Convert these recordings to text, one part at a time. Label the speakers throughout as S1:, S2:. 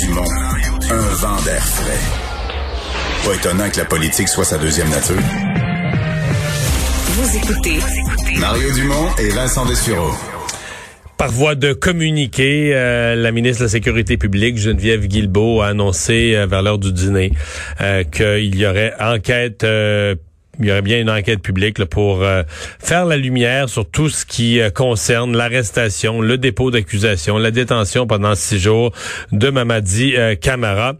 S1: Dumont, un vent d'air frais. Pas étonnant que la politique soit sa deuxième nature.
S2: Vous écoutez
S1: Mario Dumont et Vincent Dessureau.
S3: Par voie de communiqué, euh, la ministre de la Sécurité publique, Geneviève Guilbeault, a annoncé euh, vers l'heure du dîner euh, qu'il y aurait enquête euh, il y aurait bien une enquête publique là, pour euh, faire la lumière sur tout ce qui euh, concerne l'arrestation, le dépôt d'accusation, la détention pendant six jours de Mamadi euh, Camara.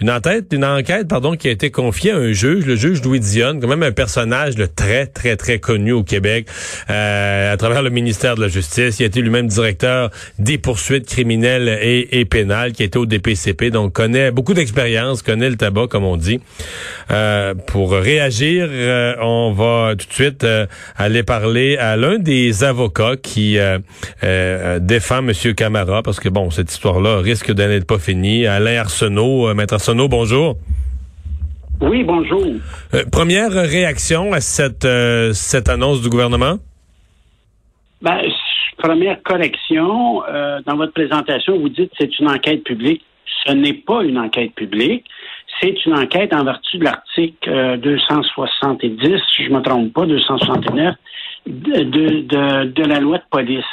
S3: Une enquête, une enquête, pardon, qui a été confiée à un juge, le juge Louis Dionne, quand même un personnage là, très, très, très connu au Québec, à travers le ministère de la Justice. Il a été lui-même directeur des poursuites criminelles et, et pénales, qui était au DPCP, donc connaît beaucoup d'expérience, connaît le tabac, comme on dit, pour réagir. Euh, on va tout de suite euh, aller parler à l'un des avocats qui euh, défend M. Camara, parce que bon, cette histoire-là risque de n'être pas finie. Alain Arsenault, Maître Arsenault, bonjour.
S4: Oui, bonjour.
S3: première réaction à cette, cette annonce du gouvernement?
S4: Ben, première correction, dans votre présentation, vous dites que c'est une enquête publique. Ce n'est pas une enquête publique c'est une enquête en vertu de l'article 270, si je ne me trompe pas, 269, de, de, de, la loi de police.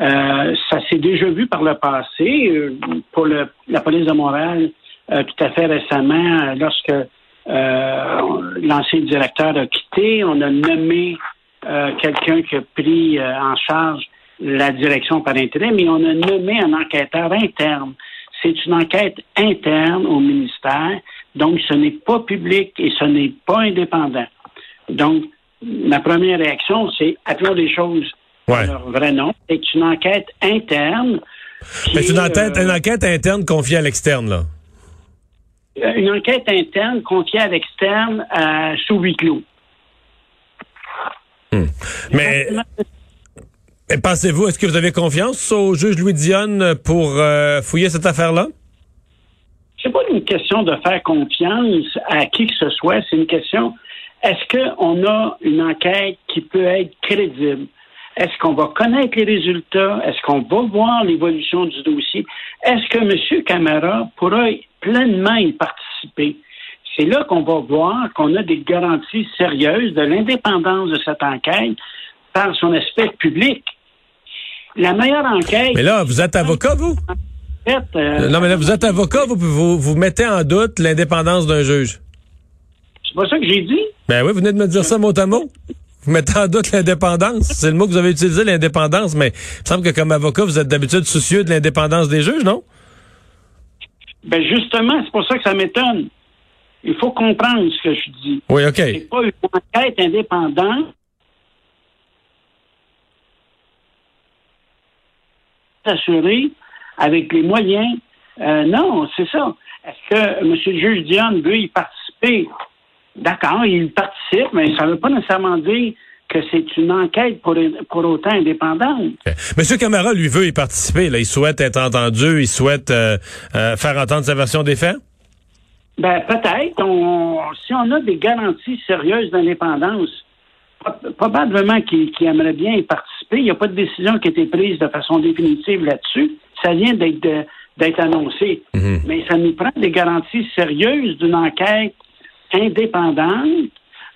S4: Euh, ça s'est déjà vu par le passé euh, pour le, la police de Montréal euh, tout à fait récemment, lorsque l'ancien directeur a quitté, on a nommé quelqu'un qui a pris en charge la direction par intérim, mais on a nommé un enquêteur interne. C'est une enquête interne au ministère, donc ce n'est pas public et ce n'est pas indépendant. Donc, ma première réaction, c'est appelons les choses par leur vrai nom. C'est une enquête interne.
S3: Mais c'est une, enquête, une enquête interne confiée à l'externe, là.
S4: Euh, une enquête interne confiée à l'externe euh, sous huis clos.
S3: Hmm. Mais. Pensez-vous, est-ce que vous avez confiance au juge Louis Dionne pour euh, fouiller cette affaire-là?
S4: C'est pas une question de faire confiance à qui que ce soit, c'est une question est-ce qu'on a une enquête qui peut être crédible? Est-ce qu'on va connaître les résultats? Est-ce qu'on va voir l'évolution du dossier? Est-ce que M. Camara pourra pleinement y participer? C'est là qu'on va voir qu'on a des garanties sérieuses de l'indépendance de cette enquête par son aspect public. La meilleure enquête.
S3: Mais là, vous êtes avocat, vous?
S4: Euh,
S3: non, mais là, vous êtes avocat, vous, vous, vous mettez en doute l'indépendance d'un juge.
S4: C'est pas ça que j'ai dit?
S3: Ben oui, vous venez de me dire ça mot à mot. Vous mettez en doute l'indépendance. C'est le mot que vous avez utilisé, l'indépendance, mais il me semble que comme avocat, vous êtes d'habitude soucieux de l'indépendance des juges, non?
S4: Ben justement, c'est pour ça que ça m'étonne. Il faut comprendre ce que je dis.
S3: Oui, OK.
S4: C'est pas une enquête indépendante. Assuré avec les moyens. Euh, non, c'est ça. Est-ce que M. le juge Dionne veut y participer? D'accord, il participe, mais ça ne veut pas nécessairement dire que c'est une enquête pour, pour autant indépendante.
S3: M. Camara, lui, veut y participer. Là. Il souhaite être entendu, il souhaite euh, euh, faire entendre sa version des faits?
S4: Ben, peut-être. si on a des garanties sérieuses d'indépendance, probablement qu'il aimerait bien y participer. Il n'y a pas de décision qui a été prise de façon définitive là-dessus ça vient d'être d'être annoncé.
S3: Mhm.
S4: Mais ça nous prend des garanties sérieuses d'une enquête indépendante.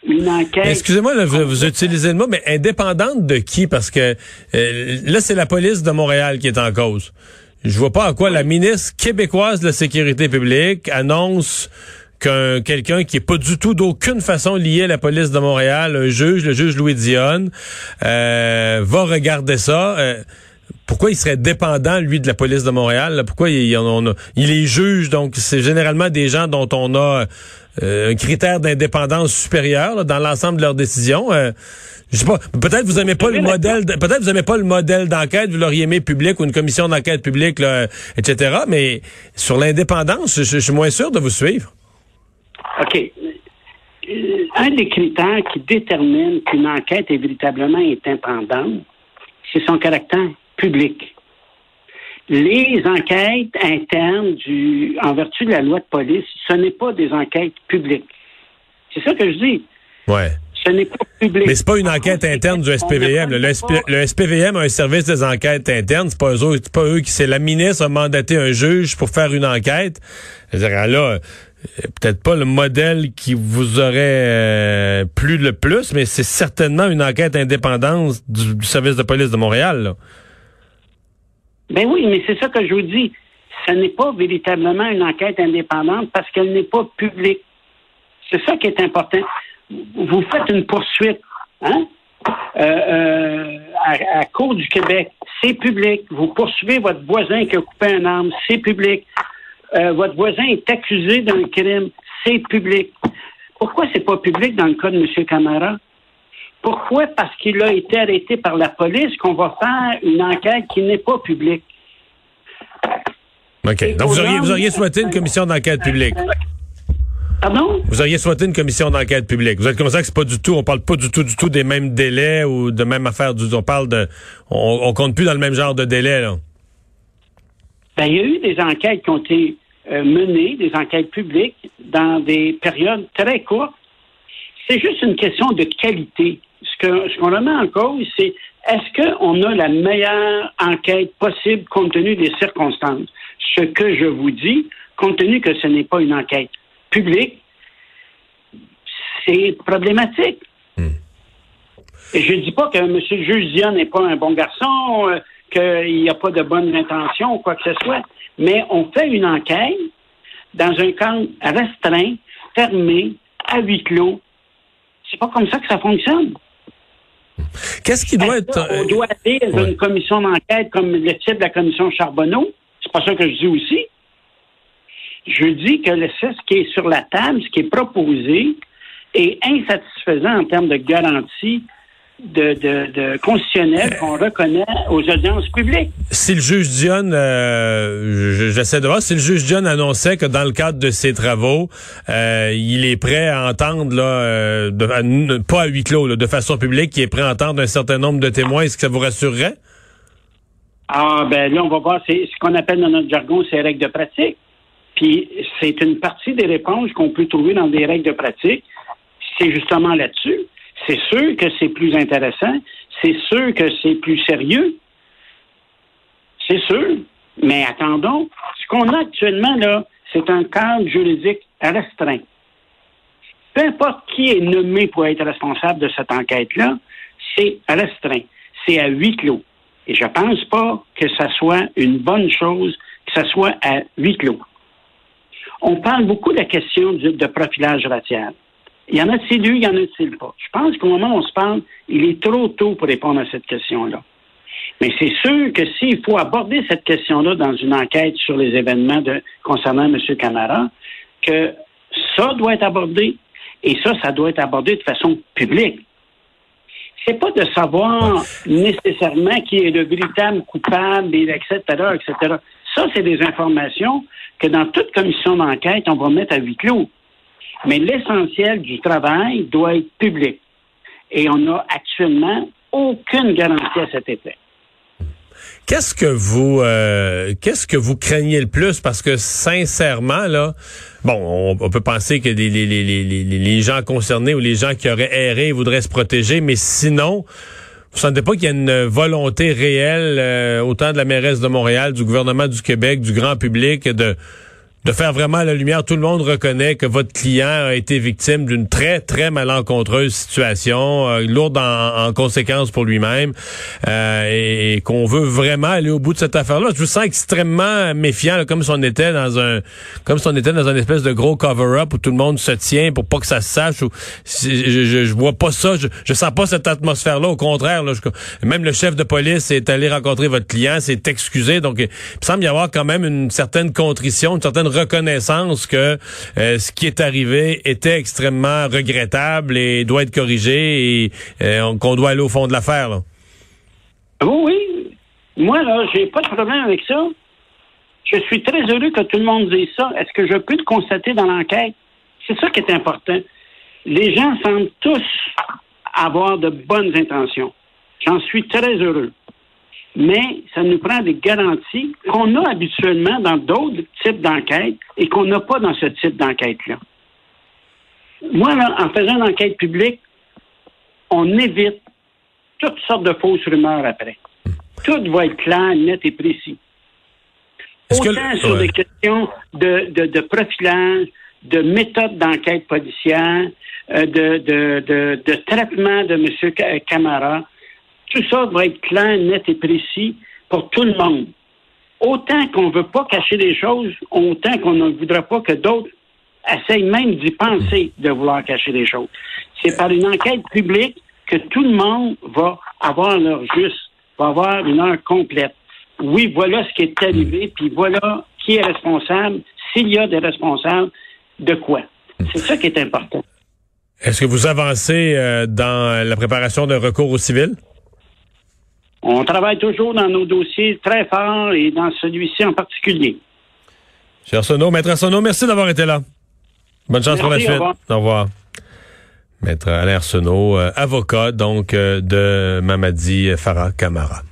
S4: Une enquête.
S3: Excusez-moi, vous, utilisez le mot, mais indépendante de qui? Parce que euh, là, c'est la police de Montréal qui est en cause. Je vois pas à quoi la ministre québécoise de la sécurité publique annonce qu'un quelqu'un qui est pas du tout d'aucune façon lié à la police de Montréal, un juge, le juge Louis Dionne, euh, va regarder ça. Euh, pourquoi il serait dépendant, lui, de la police de Montréal? Pourquoi il, il est juge, donc c'est généralement des gens dont on a euh, un critère d'indépendance supérieur dans l'ensemble de leurs décisions. Euh, Je sais pas. Peut-être vous aimez pas le modèle. Peut-être vous aimez pas le modèle d'enquête. Vous l'auriez aimé public ou une commission d'enquête publique, etc. Mais sur l'indépendance, je, suis moins sûr de vous suivre.
S4: OK. Euh, un des critères qui détermine qu'une enquête est véritablement indépendante, c'est son caractère public. Les enquêtes internes du, en vertu de la loi de police, ce n'est pas des enquêtes publiques. C'est ça que je dis.
S3: Ouais.
S4: Ce n'est pas public.
S3: Mais c'est pas une enquête interne du SPVM. Le, SPVM a un service des enquêtes internes. C'est pas eux, pas eux qui, c'est la ministre a mandaté un juge pour faire une enquête. là, euh, peut-être pas le modèle qui vous aurait euh, plu le plus, mais c'est certainement une enquête indépendante du, service de police de Montréal.
S4: Ben oui, mais c'est ça que je vous dis. Ce n'est pas véritablement une enquête indépendante parce qu'elle n'est pas publique. C'est ça qui est important. Vous faites une poursuite, hein? Euh, euh, à, à Cour du Québec, c'est public. Vous poursuivez votre voisin qui a coupé un arme, c'est public. Euh, votre voisin est accusé d'un crime, c'est public. Pourquoi c'est pas public dans le cas de M. Camara? Pourquoi? Parce qu'il a été arrêté par la police qu'on va faire une enquête qui n'est pas publique.
S3: OK. Donc, vous auriez, vous auriez souhaité une commission d'enquête publique?
S4: Pardon?
S3: Vous auriez souhaité une commission d'enquête publique. Vous êtes comme ça que c'est pas du tout, on parle pas du tout, du tout des mêmes délais ou de même affaire. On parle de, on, on compte plus dans le même genre de délai, là.
S4: Ben, il y a eu des enquêtes qui ont été euh, menées, des enquêtes publiques, dans des périodes très courtes. C'est juste une question de qualité. Ce qu'on ce qu'on remet en cause, c'est est-ce qu'on a la meilleure enquête possible compte tenu des circonstances? Ce que je vous dis, compte tenu que ce n'est pas une enquête publique, c'est problématique. Hmm. Et je ne dis pas que M. le juge Dion n'est pas un bon garçon, euh, qu'il n'y a pas de bonnes intentions ou quoi que ce soit, mais on fait une enquête dans un cadre restreint, fermé, à huis clos. C'est pas comme ça que ça fonctionne.
S3: Qu'est-ce qui doit être.
S4: On doit aller dans une commission d'enquête comme le type de la commission Charbonneau. C'est pas ça que je dis aussi. Je dis que ce qui est sur la table, ce qui est proposé, est insatisfaisant en termes de garantie de, de, de constitutionnel qu'on reconnaît aux audiences publiques.
S3: Si le juge Dion, euh, j'essaie de voir, si le juge Dion annonçait que dans le cadre de ses travaux, euh, il est prêt à entendre, là, euh, pas à huis clos, de façon publique, qu'il est prêt à entendre un certain nombre de témoins, est-ce que ça vous rassurerait?
S4: Ah, ben là, on va voir, c'est ce qu'on appelle dans notre jargon, c'est règles de pratique. Puis c'est une partie des réponses qu'on peut trouver dans des règles de pratique. C'est justement là-dessus. C'est sûr que c'est plus intéressant. C'est sûr que c'est plus sérieux. C'est sûr. Mais attendons. Ce qu'on a actuellement, là, c'est un cadre juridique restreint. Peu importe qui est nommé pour être responsable de cette enquête-là, c'est restreint. C'est à huis clos. Et je ne pense pas que ça soit une bonne chose que ça soit à huis clos. On parle beaucoup de la question de profilage racial. Il y en a-t-il eu, il y en a-t-il pas? Je pense qu'au moment où on se parle, il est trop tôt pour répondre à cette question-là. Mais c'est sûr que s'il faut aborder cette question-là dans une enquête sur les événements de, concernant M. Camara, que ça doit être abordé et ça, ça doit être abordé de façon publique. C'est pas de savoir nécessairement qui est le véritable coupable, etc., etc. Ça, c'est des informations que dans toute commission d'enquête, on va mettre à huis clos. Mais l'essentiel du travail doit être public. Et on n'a actuellement aucune garantie à cet effet.
S3: Qu'est-ce que vous euh, qu'est-ce que vous craignez le plus? Parce que sincèrement là bon on, peut penser que les, les, les, les, gens concernés ou les gens qui auraient erré voudraient se protéger mais sinon vous sentez pas qu'il y a une volonté réelle euh, autant de la mairesse de Montréal du gouvernement du Québec du grand public de de faire vraiment la lumière. Tout le monde reconnaît que votre client a été victime d'une très, très malencontreuse situation, euh, lourde en, conséquences pour lui-même, euh, et, qu'on veut vraiment aller au bout de cette affaire-là. Je vous sens extrêmement méfiant, comme si on était dans un, comme si était dans un espèce de gros cover-up où tout le monde se tient pour pas que ça se sache. Je, je, vois pas ça. Je, je sens pas cette atmosphère-là. Au contraire, même le chef de police est allé rencontrer votre client, s'est excusé. Donc, il semble y avoir quand même une certaine contrition, une certaine reconnaissance que euh, ce qui est arrivé était extrêmement regrettable et doit être corrigé et euh, qu'on doit aller au fond de l'affaire.
S4: Oui, oui. Moi, là, j'ai pas de problème avec ça. Je suis très heureux que tout le monde dise ça. Est-ce que je peux le constater dans l'enquête? C'est ça qui est important. Les gens semblent tous avoir de bonnes intentions. J'en suis très heureux. Mais ça nous prend des garanties qu'on a habituellement dans d'autres types d'enquêtes et qu'on n'a pas dans ce type d'enquête-là. Moi, là, en faisant une enquête publique, on évite toutes sortes de fausses rumeurs après. Tout va être clair, net et précis. Autant sur des questions de, de, de, profilage, de méthode d'enquête policière, euh, de, de, de, traitement de M. Camara, tout ça va être clair, net et précis pour tout le monde. Autant qu'on ne veut pas cacher les choses, autant qu'on ne voudra pas que d'autres essayent même d'y penser de vouloir cacher les choses. C'est par une enquête publique que tout le monde va avoir leur juste, va avoir une heure complète oui, voilà ce qui est arrivé, puis voilà qui est responsable, s'il y a des responsables, de quoi. C'est ça qui est important.
S3: Est-ce que vous avancez euh, dans la préparation d'un recours au civil?
S4: On travaille toujours dans nos dossiers très fort et dans celui-ci en particulier.
S3: Cher Arsenault, Maître Arsenault, merci d'avoir été là. Bonne chance pour la suite. Au revoir. Maître Alain Arsenault, avocat donc euh, de Mamadi Farah Camara.